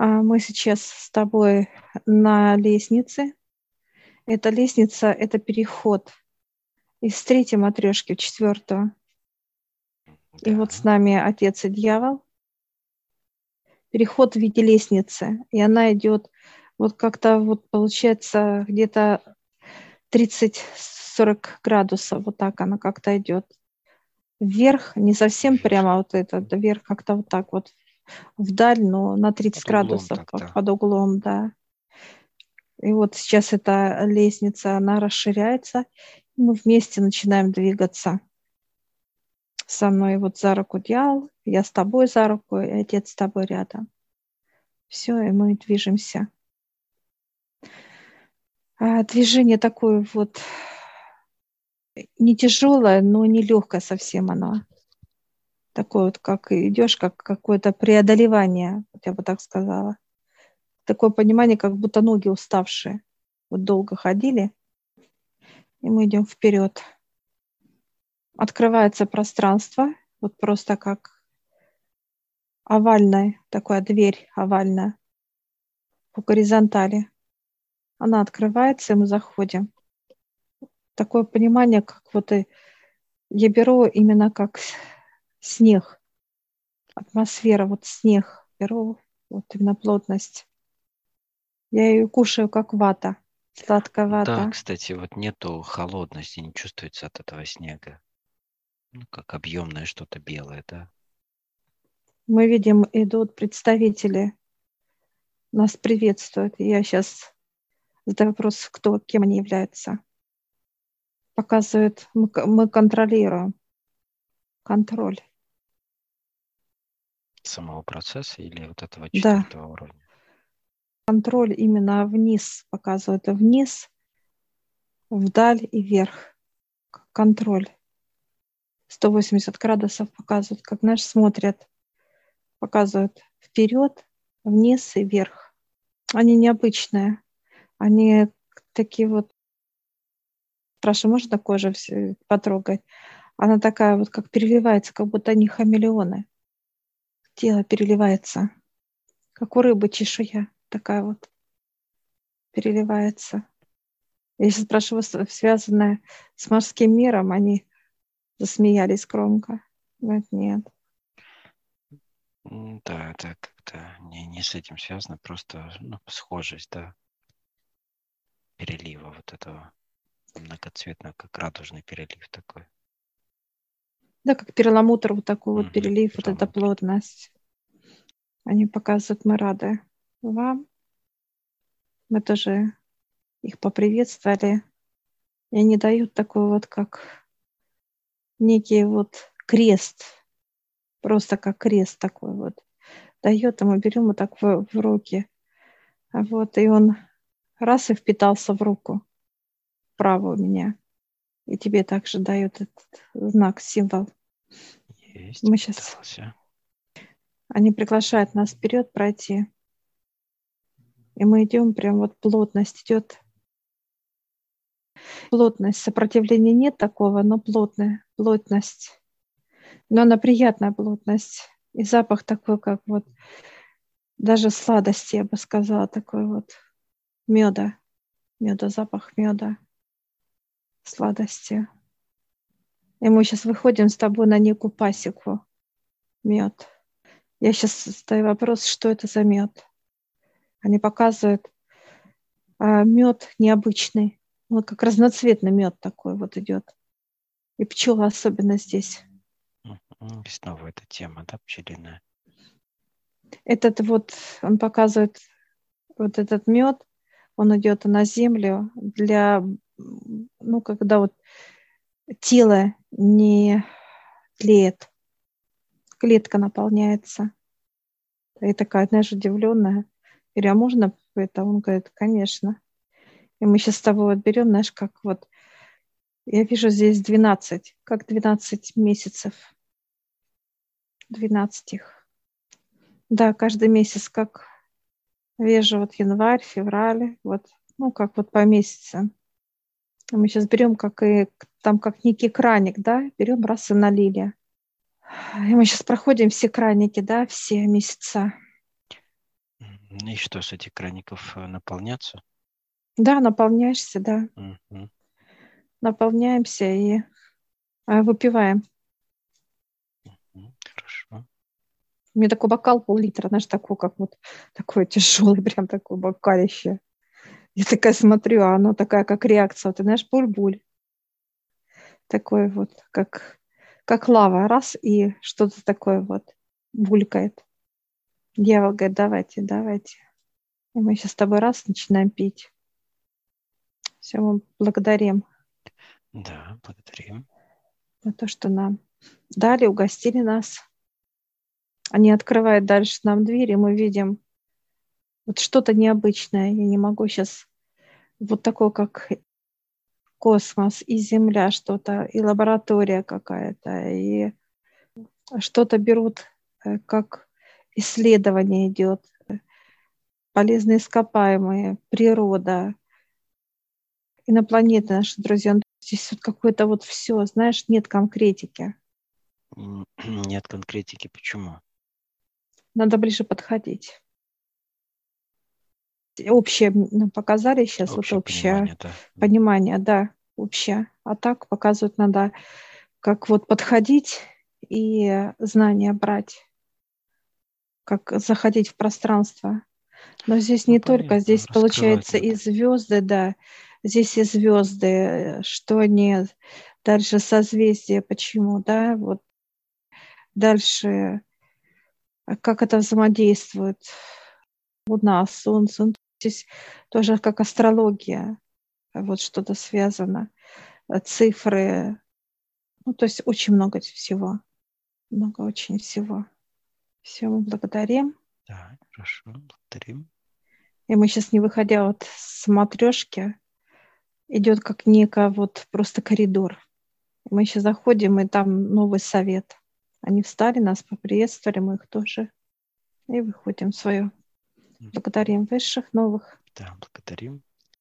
А мы сейчас с тобой на лестнице. Эта лестница – это переход из третьей матрешки в четвертую. И вот с нами отец и дьявол. Переход в виде лестницы. И она идет вот как-то вот получается где-то 30-40 градусов. Вот так она как-то идет. Вверх, не совсем прямо вот это, вверх как-то вот так вот вдаль, но на 30 под градусов под, под углом, да. И вот сейчас эта лестница, она расширяется, и мы вместе начинаем двигаться. Со мной вот за руку дьявол, я с тобой за руку, и отец с тобой рядом. Все, и мы движемся. А движение такое вот не тяжелое, но не легкое совсем оно. Такое вот, как идешь, как какое-то преодолевание, я бы так сказала. Такое понимание, как будто ноги уставшие. Вот долго ходили, и мы идем вперед. Открывается пространство, вот просто как овальная, такая дверь овальная по горизонтали. Она открывается, и мы заходим такое понимание, как вот и я беру именно как снег, атмосфера, вот снег, беру вот именно плотность. Я ее кушаю как вата, сладкая вата. Да, кстати, вот нету холодности, не чувствуется от этого снега. Ну, как объемное что-то белое, да. Мы видим, идут представители, нас приветствуют. Я сейчас задаю вопрос, кто, кем они являются показывает, мы, мы контролируем. Контроль. Самого процесса или вот этого четвертого да. уровня? Контроль именно вниз показывает. Вниз, вдаль и вверх. Контроль. 180 градусов показывают, как наш смотрят. Показывают вперед, вниз и вверх. Они необычные. Они такие вот Спрашиваю, можно кожу потрогать? Она такая вот, как переливается, как будто они хамелеоны. Тело переливается, как у рыбы чешуя такая вот переливается. Если спрашиваю, связанное с морским миром, они засмеялись громко. Говорят, нет. Да, это как-то не, не с этим связано, просто ну, схожесть, да, перелива вот этого многоцветно, как радужный перелив такой. Да, как перламутр, вот такой вот перелив, вот эта плотность. Они показывают, мы рады вам. Мы тоже их поприветствовали. И они дают такой вот, как некий вот крест, просто как крест такой вот. Дает, и мы берем вот так в, в руки. Вот, и он раз и впитался в руку право у меня. И тебе также дают этот знак, символ. Есть. Мы сейчас... Пытался. Они приглашают нас вперед пройти. И мы идем, прям вот плотность идет. Плотность, сопротивления нет такого, но плотная плотность. Но она приятная плотность. И запах такой, как вот даже сладости, я бы сказала, такой вот меда. Меда, запах меда сладости. И мы сейчас выходим с тобой на некую пасеку. Мед. Я сейчас задаю вопрос, что это за мед. Они показывают а, мед необычный. Вот как разноцветный мед такой вот идет. И пчела особенно здесь. И снова эта тема, да, пчелиная? Этот вот, он показывает вот этот мед, он идет на землю для ну, когда вот тело не тлеет, клетка наполняется. И такая, знаешь, удивленная. Говорю, а можно это? Он говорит, конечно. И мы сейчас с тобой вот берем, знаешь, как вот, я вижу здесь 12, как 12 месяцев. 12 их. Да, каждый месяц, как вижу, вот январь, февраль, вот, ну, как вот по месяцам. Мы сейчас берем как и там как некий краник, да, берем раз и налили. И мы сейчас проходим все краники, да, все месяца. И что, с этих краников э, наполняться? Да, наполняешься, да. Мгм. Наполняемся и а, выпиваем. М, Хорошо. У меня такой бокал пол-литра, знаешь, такой, как вот такой тяжелый, прям такой бокалище. Я такая смотрю, а оно такая, как реакция, ты знаешь, буль-буль. Такой вот, как, как лава, раз, и что-то такое вот булькает. Дьявол говорит, давайте, давайте. И мы сейчас с тобой раз начинаем пить. Все, мы благодарим Да, благодарим. за то, что нам дали, угостили нас. Они открывают дальше нам двери, мы видим вот что-то необычное. Я не могу сейчас вот такое, как космос и Земля что-то, и лаборатория какая-то, и что-то берут, э, как исследование идет, полезные ископаемые, природа, инопланеты наши друзья. Ну, Здесь вот какое-то вот все, знаешь, нет конкретики. Нет конкретики, почему? Надо ближе подходить. Общее нам показали сейчас, Общее вот общее понимание, да. понимание, да, общее. А так показывают надо, как вот подходить и знания брать, как заходить в пространство. Но здесь Ну, не только, понятно, здесь получается раскрывать и звезды, да, здесь и звезды, что они дальше созвездие, почему, да, вот дальше, как это взаимодействует, Луна, Солнце, ну, здесь тоже как астрология, вот что-то связано, э, цифры, ну, то есть очень много всего, много очень всего. Все, мы благодарим. Да, хорошо, благодарим. И мы сейчас, не выходя вот с матрешки, идет как некая вот просто коридор. Мы сейчас заходим, и там новый совет. Они встали, нас поприветствовали, мы их тоже. И выходим в свое. Благодарим высших, новых. Да, благодарим.